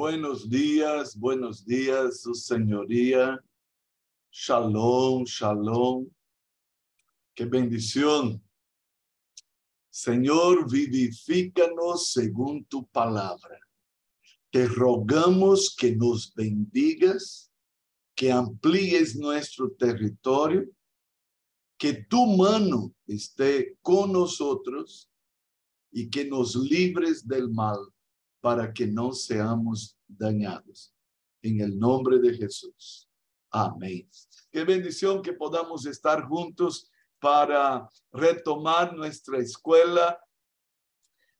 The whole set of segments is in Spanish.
Buenos días, buenos días, su señoría. Shalom, shalom. Qué bendición. Señor, vivifícanos según tu palabra. Te rogamos que nos bendigas, que amplíes nuestro territorio, que tu mano esté con nosotros y que nos libres del mal para que no seamos dañados. En el nombre de Jesús. Amén. Qué bendición que podamos estar juntos para retomar nuestra escuela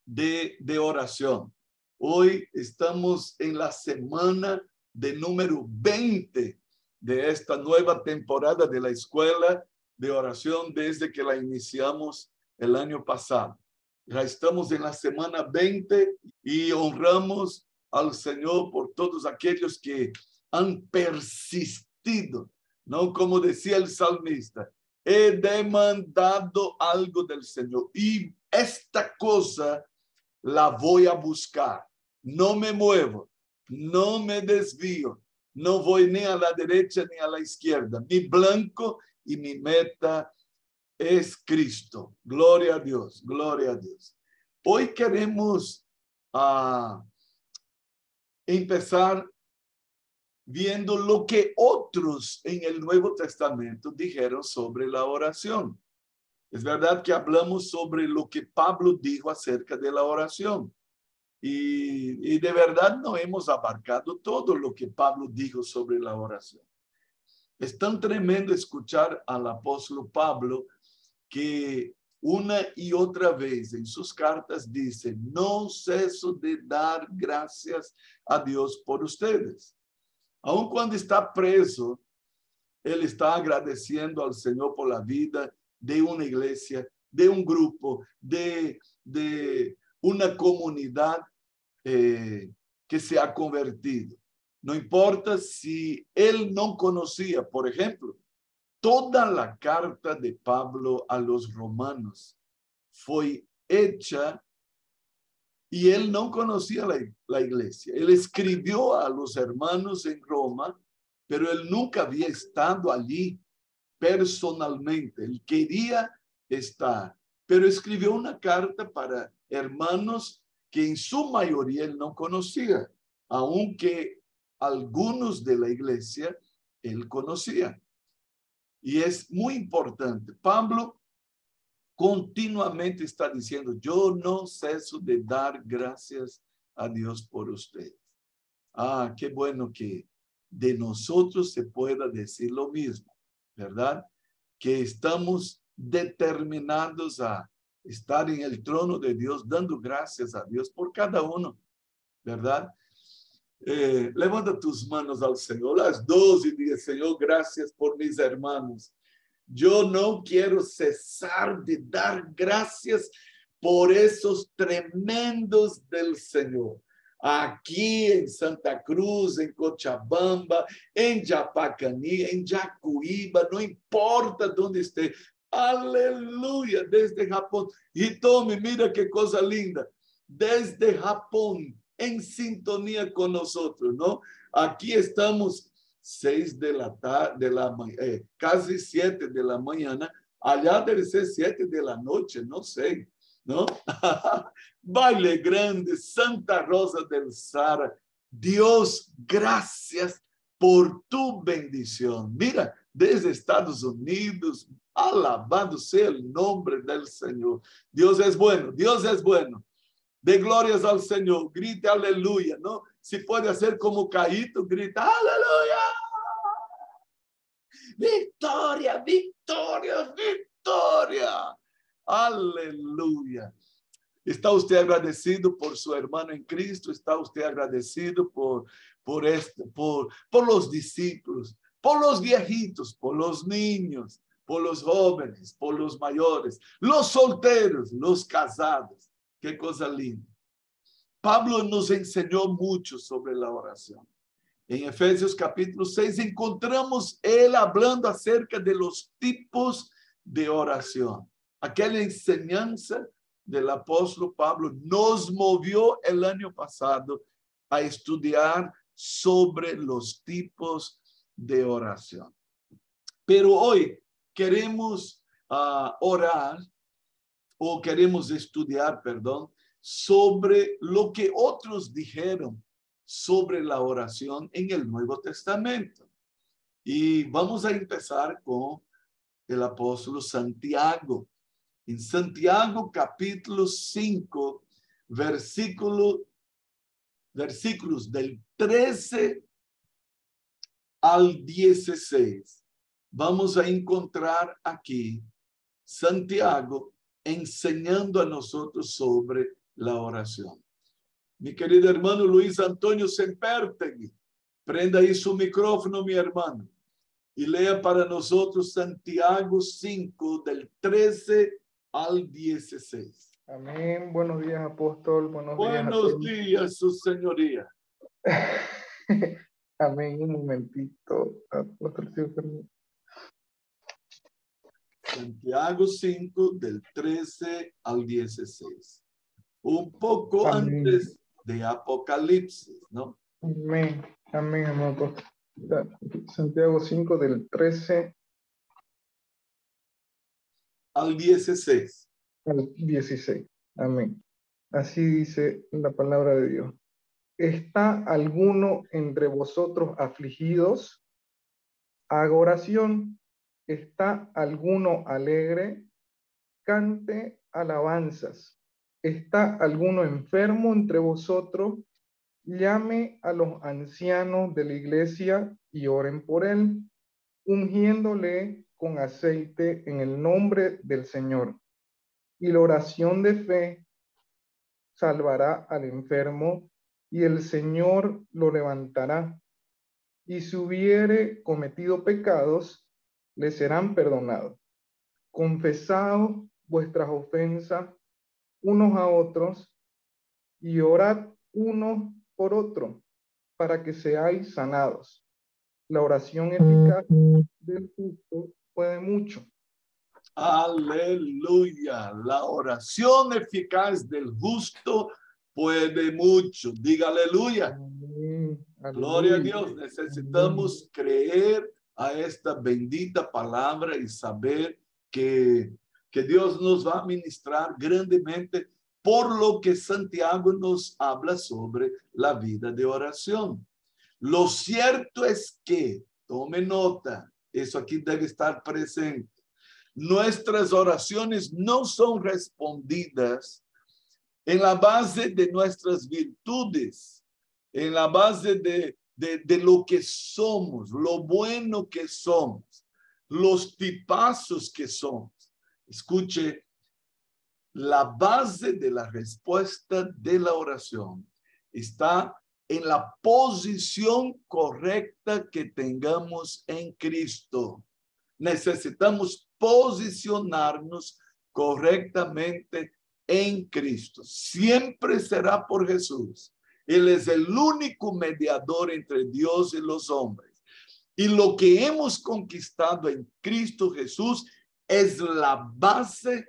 de, de oración. Hoy estamos en la semana de número 20 de esta nueva temporada de la escuela de oración desde que la iniciamos el año pasado. Ya estamos en la semana 20 y honramos al Señor por todos aquellos que han persistido, ¿no? Como decía el salmista, he demandado algo del Señor y esta cosa la voy a buscar. No me muevo, no me desvío, no voy ni a la derecha ni a la izquierda. Mi blanco y mi meta es Cristo. Gloria a Dios, gloria a Dios. Hoy queremos uh, empezar viendo lo que otros en el Nuevo Testamento dijeron sobre la oración. Es verdad que hablamos sobre lo que Pablo dijo acerca de la oración. Y, y, de verdad no hemos abarcado todo lo que Pablo dijo sobre la oración. Es tan tremendo escuchar al apóstol Pablo que una y otra vez en sus cartas dice, no ceso de dar gracias a Dios por ustedes. Aun cuando está preso, él está agradeciendo al Señor por la vida de una iglesia, de un grupo, de, de una comunidad eh, que se ha convertido. No importa si él no conocía, por ejemplo, toda la carta de Pablo a los romanos fue hecha y él no conocía la, iglesia. Él escribió a los hermanos en Roma, pero él nunca había estado allí personalmente. Él quería estar, pero escribió una carta para hermanos que en su mayoría él no conocía, aunque algunos de la iglesia él conocía. Y es muy importante. Pablo continuamente está diciendo, yo no ceso de dar gracias a Dios por ustedes. Ah, qué bueno que de nosotros se pueda decir lo mismo, ¿verdad? Que estamos determinados a estar en el trono de Dios, dando gracias a Dios por cada uno, ¿verdad? Eh, levanta tus manos al Señor, las dos, y diga, Señor, gracias por mis hermanos. Yo no quiero cesar de dar gracias por esos tremendos del Señor. Aquí en Santa Cruz, en Cochabamba, en Japacani, en Jacuíba, no importa dónde esté. Aleluya, desde Japón. Y tome, mira qué cosa linda. Desde Japón, en sintonía con nosotros, ¿no? Aquí estamos seis de la tarde, de la eh, casi siete de la mañana, allá debe ser siete de la noche, no sé, ¿no? Baile grande, Santa Rosa del Sara. Dios, gracias por tu bendición. Mira, desde Estados Unidos, alabado sea el nombre del Señor. Dios es bueno, Dios es bueno. De glorias al Señor, grite aleluya, ¿no? Si puede hacer como Caíto, grita aleluya. Victoria, victoria, victoria. Aleluya. ¿Está usted agradecido por su hermano en Cristo? ¿Está usted agradecido por, por, este, por, por los discípulos, por los viejitos, por los niños, por los jóvenes, por los mayores, los solteros, los casados? Qué cosa linda. Pablo nos enseñó mucho sobre la oración. En Efesios capítulo 6 encontramos él hablando acerca de los tipos de oración. Aquella enseñanza del apóstol Pablo nos movió el año pasado a estudiar sobre los tipos de oración. Pero hoy queremos ah, orar o queremos estudiar, perdón, sobre lo que otros dijeron sobre la oración en el Nuevo Testamento. Y vamos a empezar con el apóstol Santiago. En Santiago capítulo 5, versículo, versículos del 13 al 16, vamos a encontrar aquí Santiago enseñando a nosotros sobre la oración. Mi querido hermano Luis Antonio Sempertegui, prenda ahí su micrófono, mi hermano, y lea para nosotros Santiago 5 del 13 al 16. Amén. Buenos días, apóstol. Buenos, Buenos días, su señoría. Amén. Un momentito, apóstol. Santiago 5 del 13 al 16. Un poco antes de Apocalipsis, ¿no? Amén, amén, amado. Santiago 5 del 13 al 16. Al 16, amén. Así dice la palabra de Dios. ¿Está alguno entre vosotros afligidos? Haga oración ¿Está alguno alegre? Cante alabanzas. ¿Está alguno enfermo entre vosotros? Llame a los ancianos de la iglesia y oren por él, ungiéndole con aceite en el nombre del Señor. Y la oración de fe salvará al enfermo y el Señor lo levantará. Y si hubiere cometido pecados, le serán perdonados. Confesaos vuestras ofensas unos a otros y orad uno por otro para que seáis sanados. La oración eficaz del justo puede mucho. Aleluya. La oración eficaz del justo puede mucho. Diga aleluya. Gloria a Dios. Necesitamos creer a esta bendita palabra y saber que, que Dios nos va a ministrar grandemente por lo que Santiago nos habla sobre la vida de oración. Lo cierto es que, tome nota, eso aquí debe estar presente. Nuestras oraciones no son respondidas en la base de nuestras virtudes, en la base de de, lo que somos, lo bueno que somos, los tipazos que somos. Escuche, la base de la respuesta de la oración está en la posición correcta que tengamos en Cristo. Necesitamos posicionarnos correctamente en Cristo. Siempre será por Jesús. Él es el único mediador entre Dios y los hombres. Y lo que hemos conquistado en Cristo Jesús es la base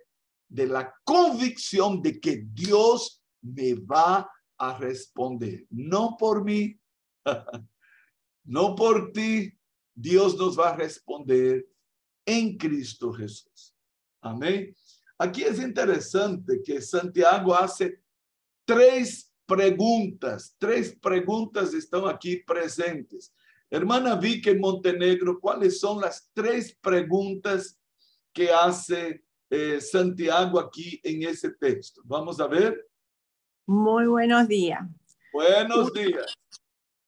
de la convicción de que Dios me va a responder. No por mí, no por ti. Dios nos va a responder en Cristo Jesús. Amén. Aquí es interesante que Santiago hace tres preguntas, tres preguntas están aquí presentes. Hermana Vicky Montenegro, ¿cuáles son las tres preguntas que hace eh, Santiago aquí en ese texto? Vamos a ver. Muy buenos días. Buenos días.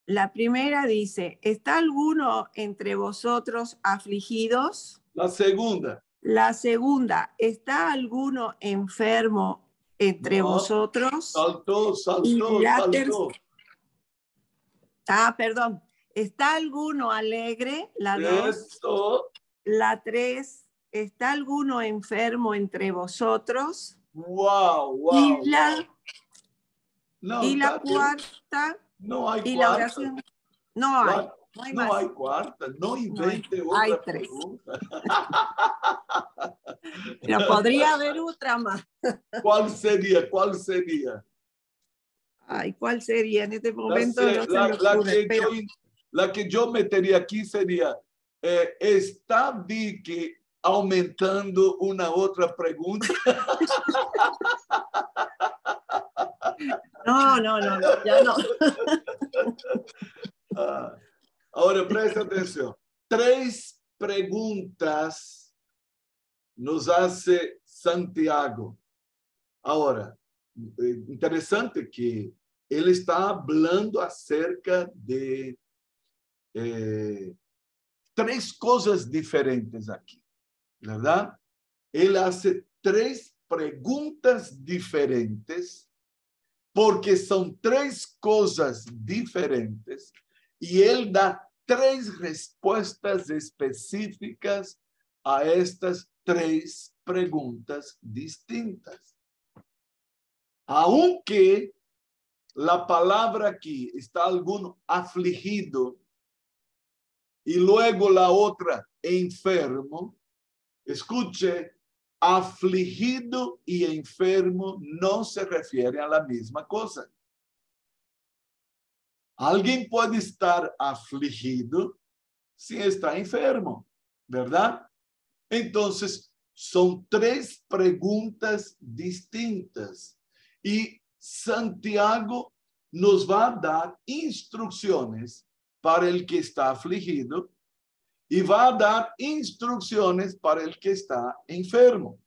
La primera dice, ¿está alguno entre vosotros afligidos? La segunda. La segunda, ¿está alguno enfermo entre vosotros. Saltó, saltó, saltó. Ah, perdón. ¿Está alguno alegre? La dos. La tres. ¿Está alguno enfermo entre vosotros? Wow, wow. Y la, y la cuarta. No hay y cuarta. La oración, no hay. No hay, no hay cuarta, no invente otra hay tres. Pero podría haber otra más. ¿Cuál sería? ¿Cuál sería? Ay, ¿cuál sería en este momento? la, que yo, metería aquí sería, eh, ¿está Vicky aumentando una otra pregunta? No, no, no, ya no. Ahora presta atención. Tres preguntas nos hace Santiago. Ahora, eh, interessante que ele está falando acerca de eh, três coisas diferentes aqui, verdade? Ele faz três perguntas diferentes, porque são três coisas diferentes, e ele dá três respostas específicas a estas três perguntas distintas. Aunque la palabra aquí está alguno afligido y luego la otra enfermo, escuche, afligido y enfermo no se refiere a la misma cosa. Alguien puede estar afligido si está enfermo, ¿verdad? Entonces, son tres preguntas distintas. Y Santiago nos va a dar instrucciones para el que está afligido y va a dar instrucciones para el que está enfermo.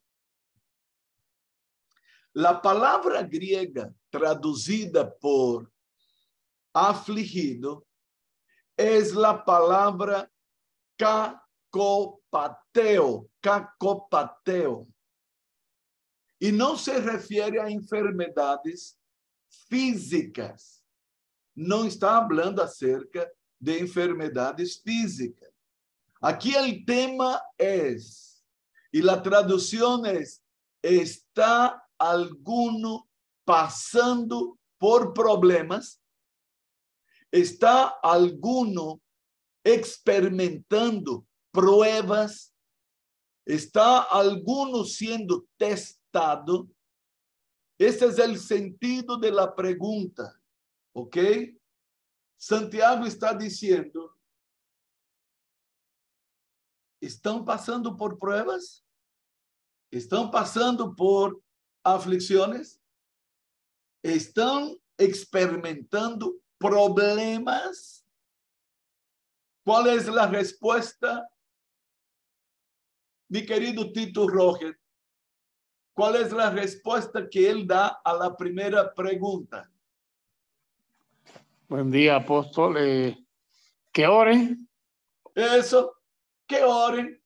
La palabra griega traducida por afligido es la palabra cacopateo, cacopateo. Y no se refiere a enfermedades físicas. No está hablando acerca de enfermedades físicas. Aquí el tema es, y la traducción es, ¿está alguno pasando por problemas? ¿Está alguno experimentando pruebas? ¿Está alguno siendo testado? Ese es el sentido de la pregunta, ¿ok? Santiago está diciendo, ¿están pasando por pruebas? ¿Están pasando por aflicciones? ¿Están experimentando problemas? ¿Cuál es la respuesta? Mi querido Tito Roger, ¿cuál es la respuesta que él da a la primera pregunta? Buen día, apóstol. Eh, que oren. Eso, que oren.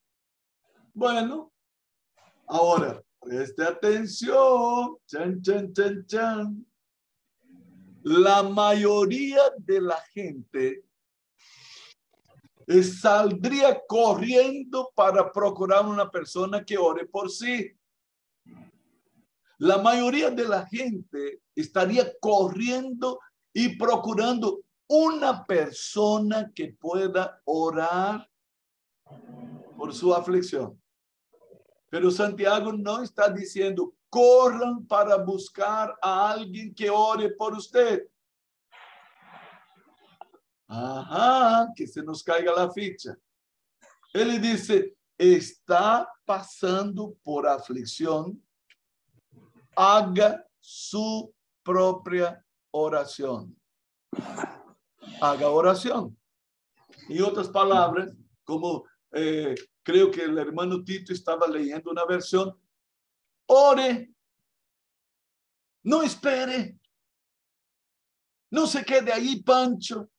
Bueno, ahora, preste atención. Chan, chan, chan, chan. La mayoría de la gente saldría corriendo para procurar una persona que ore por sí. La mayoría de la gente estaría corriendo y procurando una persona que pueda orar por su aflicción. Pero Santiago no está diciendo, corran para buscar a alguien que ore por usted. Ajá, que se nos caiga la ficha. Ele dice, está pasando por aflicción, haga su propia oración. Haga oración. En otras palabras, como eh, creo que el hermano Tito estaba leyendo una versión, ore, no espere, no se quede ahí, Pancho,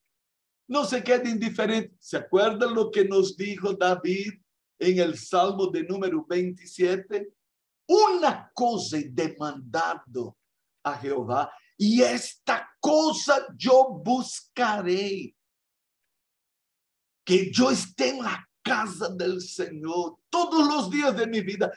no se quede indiferente. ¿Se acuerdan lo que nos dijo David en el Salmo de número 27? Una cosa he demandado a Jehová y esta cosa yo buscaré. Que yo esté en la casa del Señor todos los días de mi vida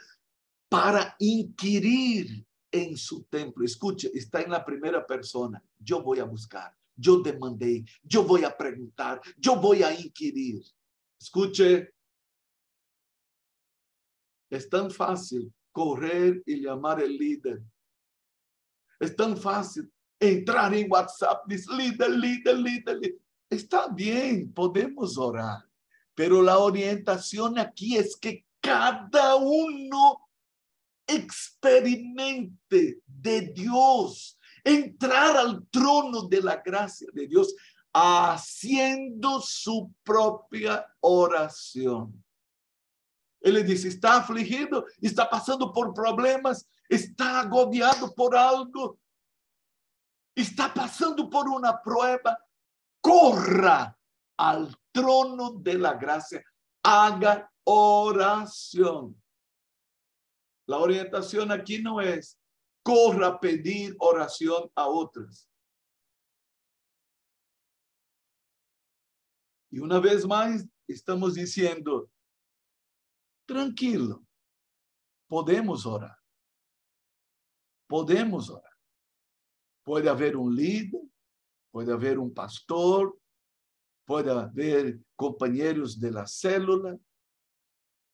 para inquirir en su templo. Escuche, está en la primera persona. Yo voy a buscar, yo demandé, yo voy a preguntar, yo voy a inquirir. Escuche, es tan fácil correr y llamar el líder. Es tan fácil entrar en WhatsApp, dice, líder, líder, líder, líder. Está bien, podemos orar, pero la orientación aquí es que cada uno experimente de Dios, entrar al trono de la gracia de Dios haciendo su propia oración. Él le dice, está afligido, está pasando por problemas, está agobiado por algo, está pasando por una prueba, corra al trono de la gracia, haga oración. La orientación aquí no es corra a pedir oración a otros. Y una vez más estamos diciendo, tranquilo, podemos orar. Podemos orar. Puede haber un líder, puede haber un pastor, puede haber compañeros de la célula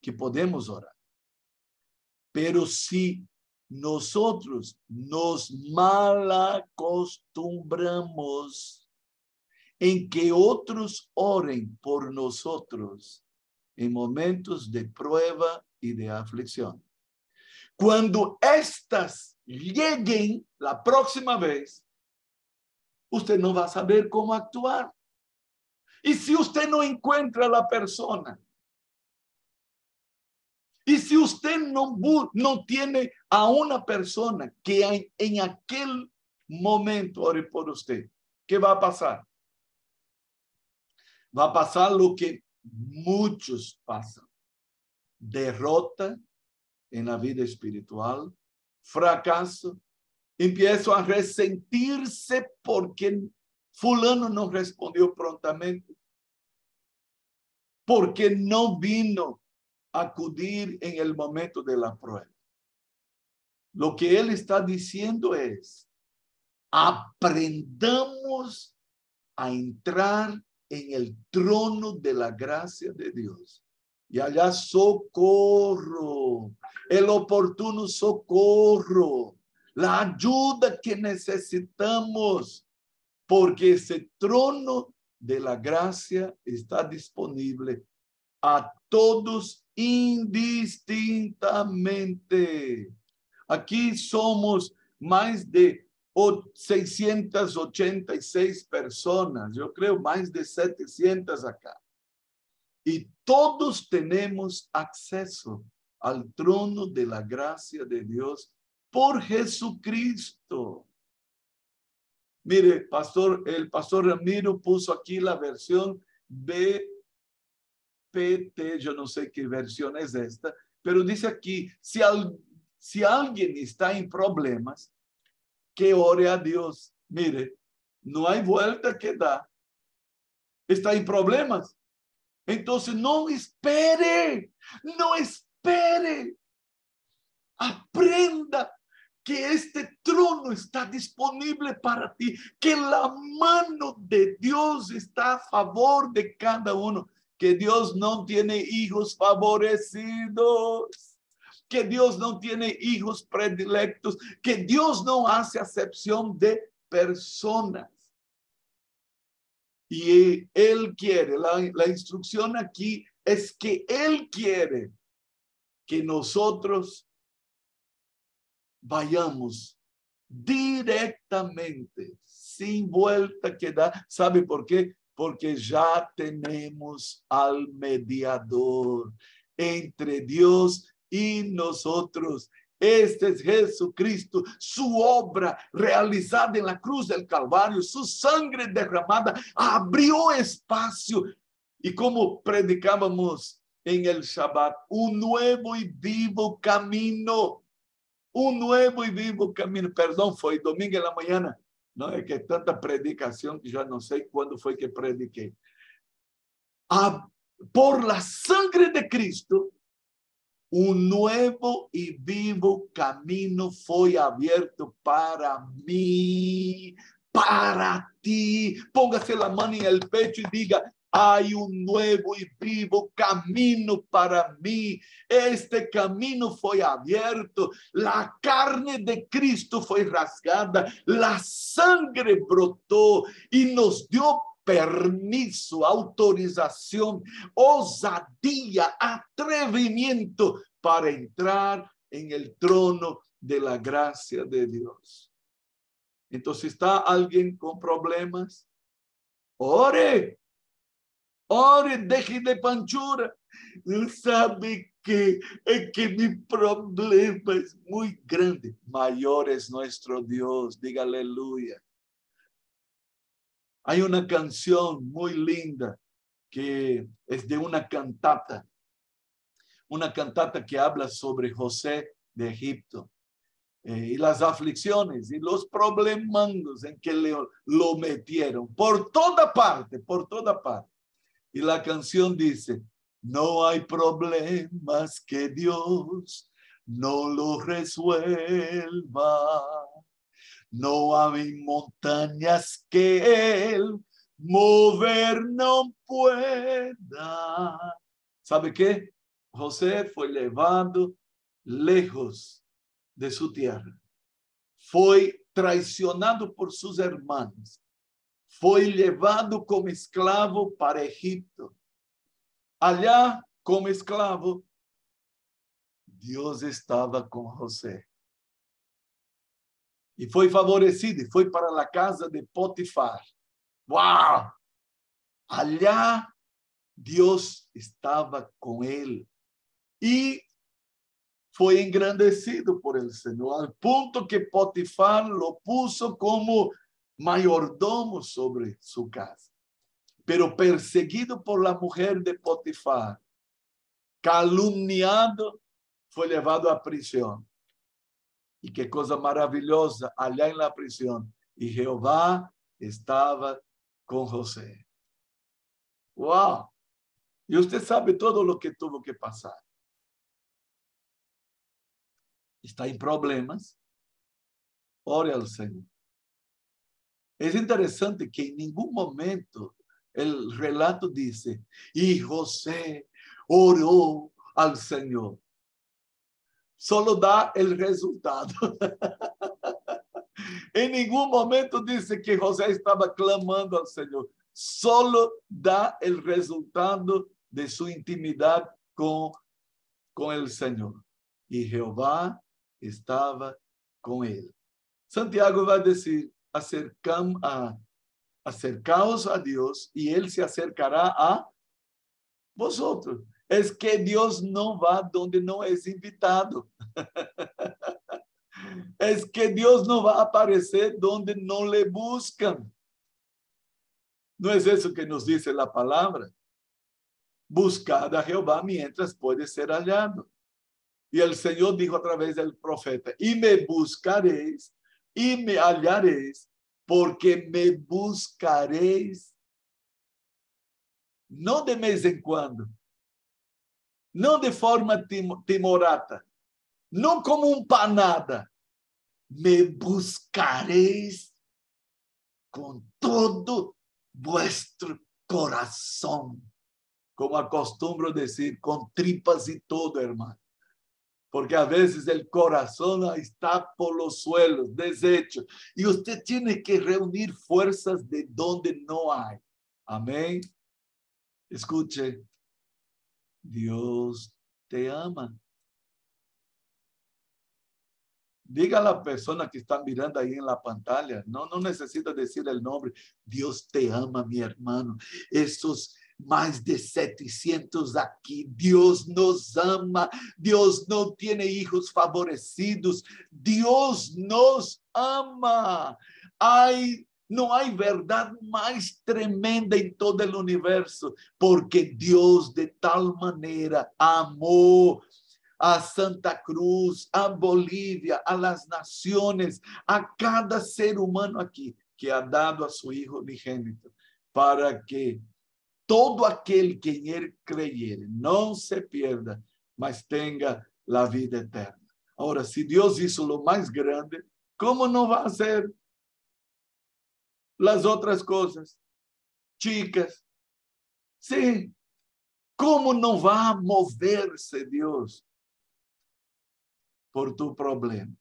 que podemos orar. Pero si nosotros nos malacostumbramos en que otros oren por nosotros en momentos de prueba y de aflicción. Cuando estas lleguen la próxima vez, usted no va a saber cómo actuar. Y si usted no encuentra a la persona, y si usted no, no tiene a una persona que en, en aquel momento ore por usted, ¿qué va a pasar? Va a pasar lo que muchos pasan. Derrota en la vida espiritual, fracaso, empiezo a resentirse porque fulano no respondió prontamente, porque no vino acudir en el momento de la prueba. Lo que él está diciendo es, aprendamos a entrar en el trono de la gracia de Dios. Y allá socorro, el oportuno socorro, la ayuda que necesitamos, porque ese trono de la gracia está disponible a todos indistintamente. Aquí somos más de 686 personas, yo creo más de 700 acá. Y todos tenemos acceso al trono de la gracia de Dios por Jesucristo. Mire, pastor, el pastor Ramiro puso aquí la versión BPT, yo no sé qué versión es esta, pero dice aquí, si, si alguien está en problemas, que ore a Dios. Mire, no hay vuelta que dar. Está en problemas. Entonces no espere, no espere. Aprenda que este trono está disponible para ti, que la mano de Dios está a favor de cada uno, que Dios no tiene hijos favorecidos que Dios no tiene hijos predilectos, que Dios no hace acepción de personas. Y Él quiere, la, instrucción aquí es que Él quiere que nosotros vayamos directamente, sin vuelta que da. ¿Sabe por qué? Porque ya tenemos al mediador entre Dios y nosotros. Este es Jesucristo, su obra realizada en la cruz del Calvario, su sangre derramada abrió espacio. Y como predicábamos en el Shabbat, un nuevo y vivo camino, un nuevo y vivo camino. Perdón, fue domingo en la mañana. No es que tanta predicación que ya no sé cuándo fue que prediqué. Ah, por la sangre de Cristo, un nuevo y vivo camino fue abierto para mí, para ti. Póngase la mano en el pecho y diga, hay un nuevo y vivo camino para mí. Este camino fue abierto, la carne de Cristo fue rasgada, la sangre brotó y nos dio permiso, autorización, osadía, atrevimiento para entrar en el trono de la gracia de Dios. Entonces, ¿está alguien con problemas? Ore, ore, deje de panchura. Sabe que, que mi problema es muy grande. Mayor es nuestro Dios. Diga aleluya. Hay una canción muy linda que es de una cantata. Una cantata que habla sobre José de Egipto. Eh, y las aflicciones y los problemas en que le, lo metieron por toda parte, por toda parte. Y la canción dice, no hay problemas que Dios no lo resuelva. No hay montañas que Él mover no pueda. ¿Sabe qué? José fue llevado lejos de su tierra. Fue traicionado por sus hermanos. Fue llevado como esclavo para Egipto. Allá, como esclavo, Dios estaba con José. Y fue favorecido y fue para la casa de Potifar. ¡Wow! Allá Dios estaba con él. Y fue engrandecido por el Señor, al punto que Potifar lo puso como mayordomo sobre su casa. Pero perseguido por la mujer de Potifar, calumniado, fue llevado a prisión. Y qué cosa maravillosa, allá en la prisión. Y Jehová estaba con José. ¡Wow! Y usted sabe todo lo que tuvo que pasar está en problemas, ore al Señor. Es interesante que en ningún momento el relato dice, y José oró al Señor. Solo da el resultado. en ningún momento dice que José estaba clamando al Señor. Solo da el resultado de su intimidad con, con el Señor. Y Jehová estaba con él. Santiago va a decir, acercam acercaos a Dios y él se acercará a vosotros. Es que Dios no va donde no es invitado. es que Dios no va a aparecer donde no le buscan. No es eso que nos dice la palabra. Buscad a Jehová mientras puede ser hallado. Y el Señor dijo a través del profeta, y me buscaréis y me hallaréis, porque me buscaréis no de vez en cuando, no de forma timorata, no como un panada, me buscaréis con todo vuestro corazón, como acostumbro decir, con tripas y todo, hermano porque a veces el corazón está por los suelos, deshecho, y usted tiene que reunir fuerzas de donde no hay. Amén. Escuche, Dios te ama. Diga a la persona que está mirando ahí en la pantalla, no, no necesita decir el nombre. Dios te ama, mi hermano. Esos más de 700 aquí. Dios nos ama. Dios no tiene hijos favorecidos. Dios nos ama. Hay no hay verdad más tremenda en todo el universo, porque Dios de tal manera amó a Santa Cruz, a Bolivia, a las naciones, a cada ser humano aquí que ha dado a su Hijo unigénito, para que todo aquel que en él creyere no se pierda, mas tenga la vida eterna. Ahora, si Dios hizo lo más grande, ¿cómo no va a hacer las otras cosas? Chicas, Sí, ¿cómo no va a moverse Dios por tu problema?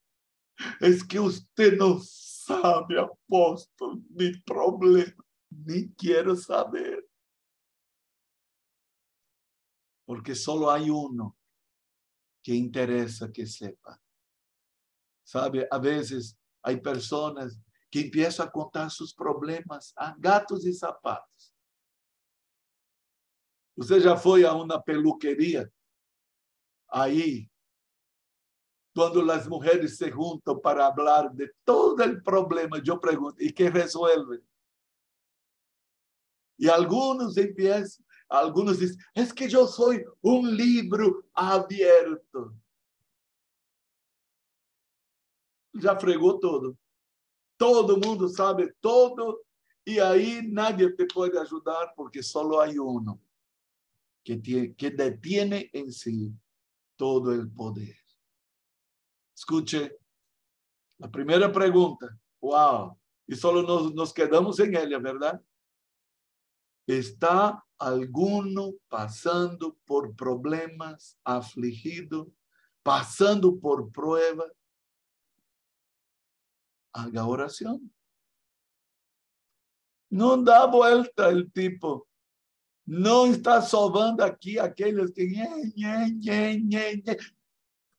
Es que usted no sabe, apóstol, mi problema, ni quiero saber. Porque solo hay uno que interesa que sepa. Sabe, a veces hay personas que empiezan a contar sus problemas a gatos y zapatos. Usted já foi a uma peluqueria? Aí, quando as mulheres se juntam para falar de todo o problema, eu pergunto, e que resolve? E alguns empiezam, alguns dizem, é que eu sou um livro aberto. Já fregou todo. Todo mundo sabe todo, e aí nadie te pode ajudar, porque só há um que, tiene, que detiene en sí todo el poder. Escuche, la primera pregunta, wow, y solo nos, nos quedamos en ella, ¿verdad? ¿Está alguno pasando por problemas, afligido, pasando por prueba? Haga oración. No da vuelta el tipo. Não está salvando aqui aqueles que.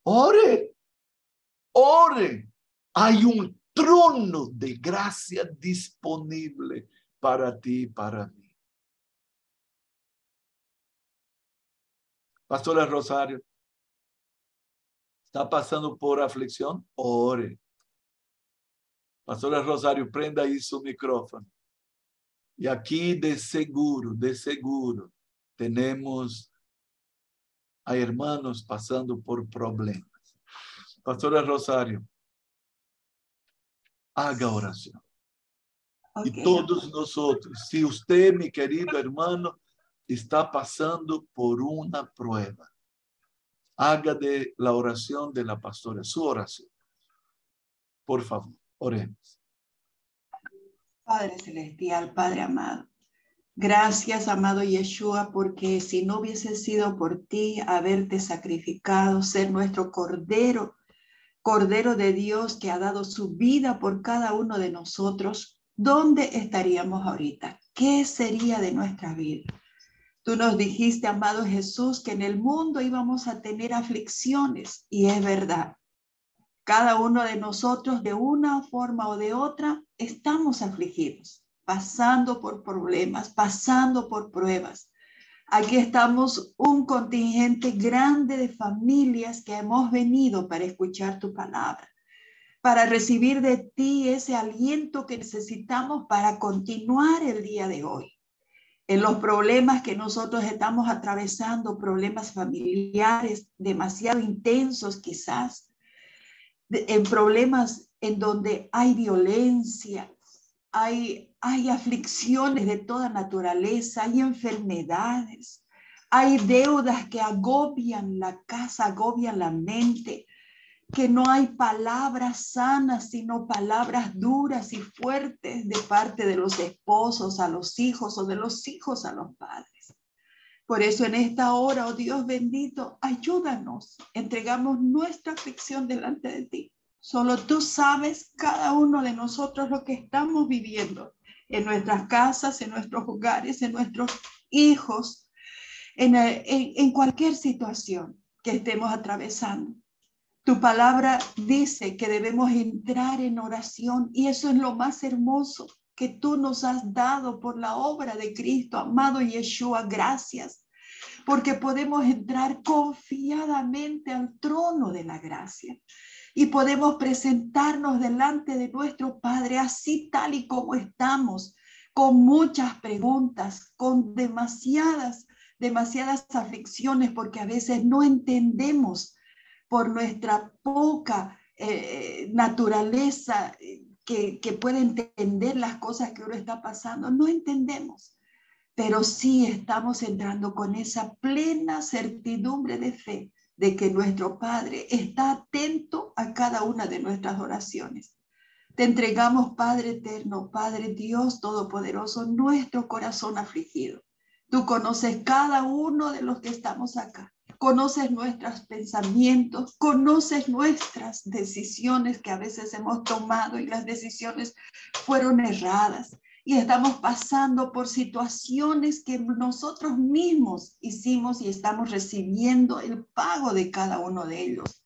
Ore, ore. Há um trono de graça disponível para ti e para mim. Pastora Rosário, está passando por aflição? Ore. Pastora Rosário, prenda isso o microfone. Y aquí de seguro, de seguro, tenemos a hermanos pasando por problemas. Pastora Rosario, haga oración. Y todos nosotros, si usted, mi querido hermano, está pasando por una prueba, haga de la oración de la pastora su oración. Por favor, oremos. Padre Celestial, Padre amado. Gracias, amado Yeshua, porque si no hubiese sido por ti haberte sacrificado, ser nuestro Cordero, Cordero de Dios que ha dado su vida por cada uno de nosotros, ¿dónde estaríamos ahorita? ¿Qué sería de nuestra vida? Tú nos dijiste, amado Jesús, que en el mundo íbamos a tener aflicciones y es verdad. Cada uno de nosotros, de una forma o de otra, estamos afligidos, pasando por problemas, pasando por pruebas. Aquí estamos un contingente grande de familias que hemos venido para escuchar tu palabra, para recibir de ti ese aliento que necesitamos para continuar el día de hoy. En los problemas que nosotros estamos atravesando, problemas familiares demasiado intensos quizás, en problemas en donde hay violencia, hay, hay aflicciones de toda naturaleza, hay enfermedades, hay deudas que agobian la casa, agobian la mente, que no hay palabras sanas, sino palabras duras y fuertes de parte de los esposos a los hijos o de los hijos a los padres. Por eso en esta hora, oh Dios bendito, ayúdanos. Entregamos nuestra aflicción delante de ti. Solo tú sabes cada uno de nosotros lo que estamos viviendo en nuestras casas, en nuestros hogares, en nuestros hijos, en, en, cualquier situación que estemos atravesando. Tu palabra dice que debemos entrar en oración y eso es lo más hermoso que tú nos has dado por la obra de Cristo, amado Yeshua. Gracias porque podemos entrar confiadamente al trono de la gracia y podemos presentarnos delante de nuestro Padre así tal y como estamos, con muchas preguntas, con demasiadas, demasiadas aflicciones, porque a veces no entendemos por nuestra poca eh, naturaleza que, que puede entender las cosas que uno está pasando, no entendemos pero sí estamos entrando con esa plena certidumbre de fe de que nuestro Padre está atento a cada una de nuestras oraciones. Te entregamos, Padre eterno, Padre Dios Todopoderoso, nuestro corazón afligido. Tú conoces cada uno de los que estamos acá. Conoces nuestros pensamientos, conoces nuestras decisiones que a veces hemos tomado y las decisiones fueron erradas y estamos pasando por situaciones que nosotros mismos hicimos y estamos recibiendo el pago de cada uno de ellos.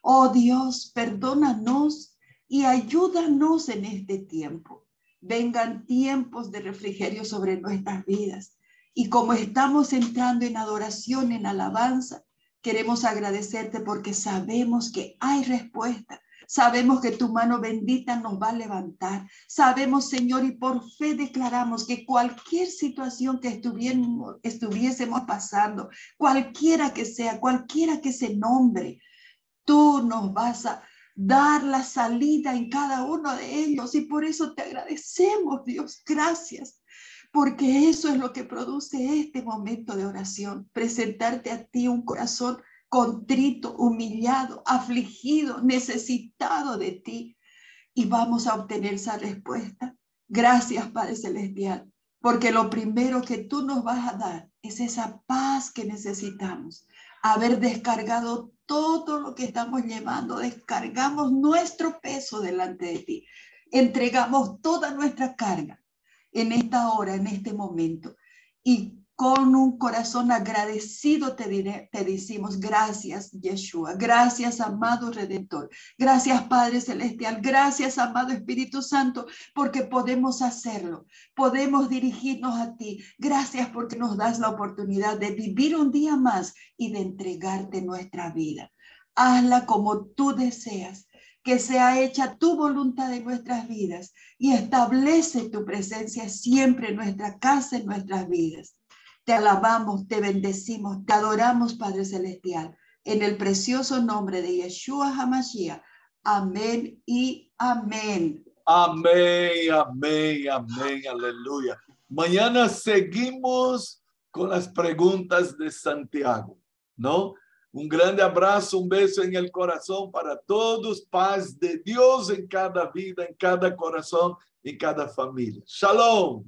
Oh Dios, perdónanos y ayúdanos en este tiempo. Vengan tiempos de refrigerio sobre nuestras vidas. Y como estamos entrando en adoración, en alabanza, queremos agradecerte porque sabemos que hay respuesta Sabemos que tu mano bendita nos va a levantar. Sabemos, Señor, y por fe declaramos que cualquier situación que estuviésemos pasando, cualquiera que sea, cualquiera que se nombre, tú nos vas a dar la salida en cada uno de ellos. Y por eso te agradecemos, Dios. Gracias porque eso es lo que produce este momento de oración, presentarte a ti un corazón contrito, humillado, afligido, necesitado de ti. Y vamos a obtener esa respuesta. Gracias, Padre Celestial, porque lo primero que tú nos vas a dar es esa paz que necesitamos. Haber descargado todo lo que estamos llevando, descargamos nuestro peso delante de ti. Entregamos toda nuestra carga en esta hora, en este momento. Y con un corazón agradecido te, diré, decimos gracias, Yeshua. Gracias, amado Redentor. Gracias, Padre Celestial. Gracias, amado Espíritu Santo, porque podemos hacerlo. Podemos dirigirnos a ti. Gracias porque nos das la oportunidad de vivir un día más y de entregarte nuestra vida. Hazla como tú deseas que sea hecha tu voluntad en nuestras vidas y establece tu presencia siempre en nuestra casa, en nuestras vidas. Te alabamos, te bendecimos, te adoramos, Padre Celestial, en el precioso nombre de Yeshua HaMashiach. Amén y amén. Amén, amén, amén, aleluya. Mañana seguimos con las preguntas de Santiago, ¿no? Un grande abrazo, un beso en el corazón para todos, paz de Dios en cada vida, en cada corazón, en cada familia. Shalom.